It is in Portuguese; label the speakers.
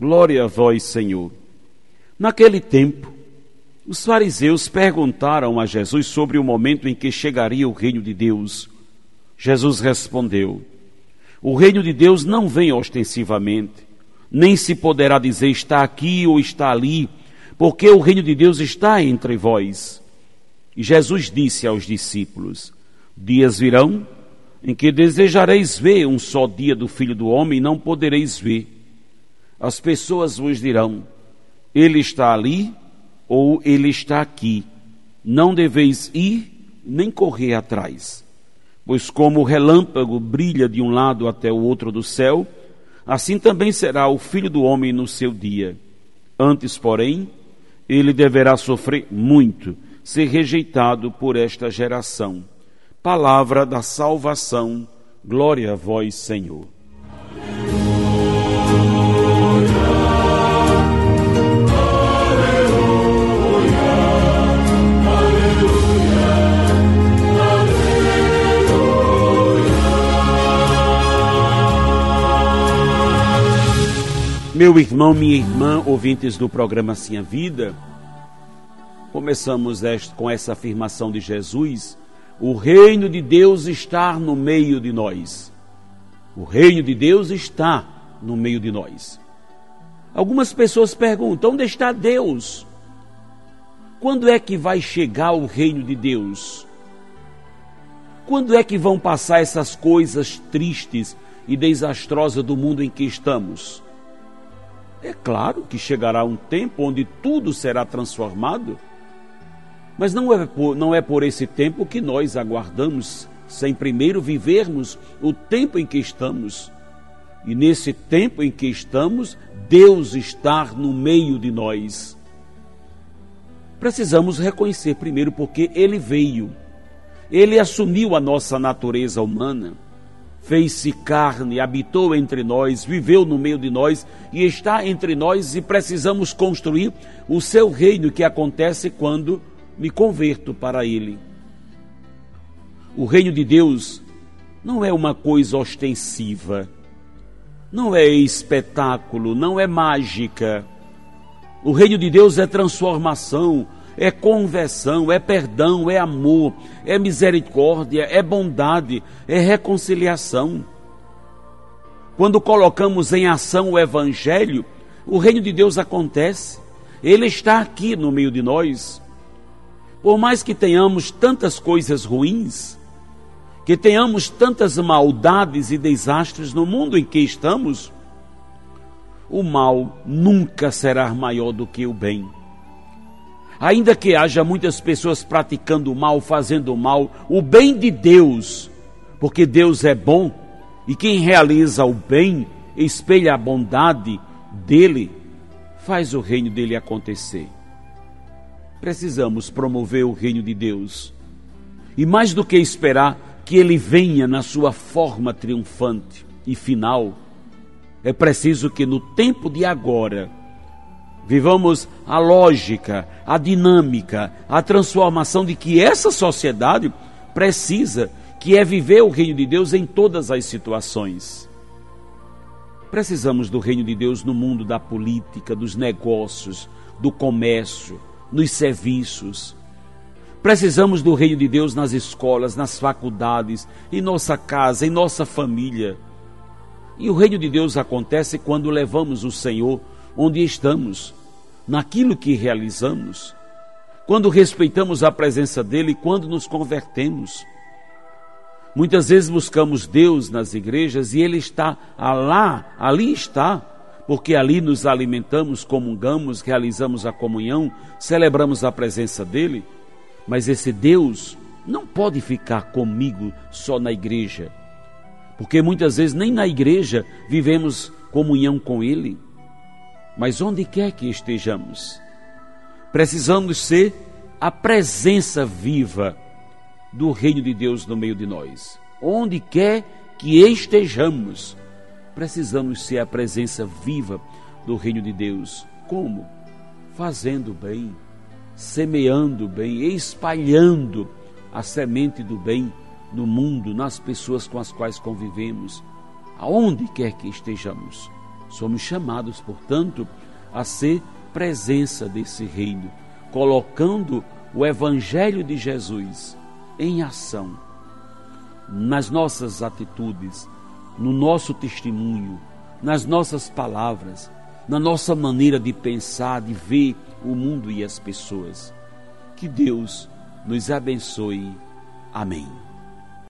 Speaker 1: Glória a vós, Senhor. Naquele tempo, os fariseus perguntaram a Jesus sobre o momento em que chegaria o reino de Deus. Jesus respondeu: O reino de Deus não vem ostensivamente, nem se poderá dizer está aqui ou está ali, porque o reino de Deus está entre vós. E Jesus disse aos discípulos: Dias virão em que desejareis ver um só dia do Filho do Homem e não podereis ver. As pessoas vos dirão: Ele está ali ou ele está aqui. Não deveis ir nem correr atrás. Pois como o relâmpago brilha de um lado até o outro do céu, assim também será o Filho do Homem no seu dia. Antes, porém, ele deverá sofrer muito ser rejeitado por esta geração. Palavra da salvação, glória a vós, Senhor. Meu irmão, minha irmã, ouvintes do programa Sim a Vida, Começamos com essa afirmação de Jesus: o reino de Deus está no meio de nós. O reino de Deus está no meio de nós. Algumas pessoas perguntam: onde está Deus? Quando é que vai chegar o reino de Deus? Quando é que vão passar essas coisas tristes e desastrosas do mundo em que estamos? É claro que chegará um tempo onde tudo será transformado mas não é, por, não é por esse tempo que nós aguardamos, sem primeiro vivermos o tempo em que estamos. E nesse tempo em que estamos, Deus está no meio de nós. Precisamos reconhecer primeiro porque Ele veio, Ele assumiu a nossa natureza humana, fez-se carne, habitou entre nós, viveu no meio de nós e está entre nós e precisamos construir o seu reino que acontece quando me converto para Ele. O reino de Deus não é uma coisa ostensiva, não é espetáculo, não é mágica. O reino de Deus é transformação, é conversão, é perdão, é amor, é misericórdia, é bondade, é reconciliação. Quando colocamos em ação o Evangelho, o reino de Deus acontece, ele está aqui no meio de nós. Por mais que tenhamos tantas coisas ruins, que tenhamos tantas maldades e desastres no mundo em que estamos, o mal nunca será maior do que o bem. Ainda que haja muitas pessoas praticando mal, fazendo mal, o bem de Deus, porque Deus é bom e quem realiza o bem espelha a bondade dele, faz o reino dele acontecer. Precisamos promover o reino de Deus. E mais do que esperar que ele venha na sua forma triunfante e final, é preciso que no tempo de agora vivamos a lógica, a dinâmica, a transformação de que essa sociedade precisa, que é viver o reino de Deus em todas as situações. Precisamos do reino de Deus no mundo da política, dos negócios, do comércio, nos serviços. Precisamos do reino de Deus nas escolas, nas faculdades, em nossa casa, em nossa família. E o reino de Deus acontece quando levamos o Senhor onde estamos, naquilo que realizamos, quando respeitamos a presença dele, quando nos convertemos. Muitas vezes buscamos Deus nas igrejas e ele está lá, ali está, porque ali nos alimentamos, comungamos, realizamos a comunhão, celebramos a presença dele. Mas esse Deus não pode ficar comigo só na igreja, porque muitas vezes nem na igreja vivemos comunhão com ele. Mas onde quer que estejamos, precisamos ser a presença viva do reino de Deus no meio de nós. Onde quer que estejamos, precisamos ser a presença viva do reino de Deus. Como? Fazendo bem, semeando bem, espalhando a semente do bem no mundo, nas pessoas com as quais convivemos, aonde quer que estejamos. Somos chamados, portanto, a ser presença desse reino, colocando o Evangelho de Jesus em ação, nas nossas atitudes, no nosso testemunho, nas nossas palavras, na nossa maneira de pensar, de ver o mundo e as pessoas. Que Deus nos abençoe. Amém.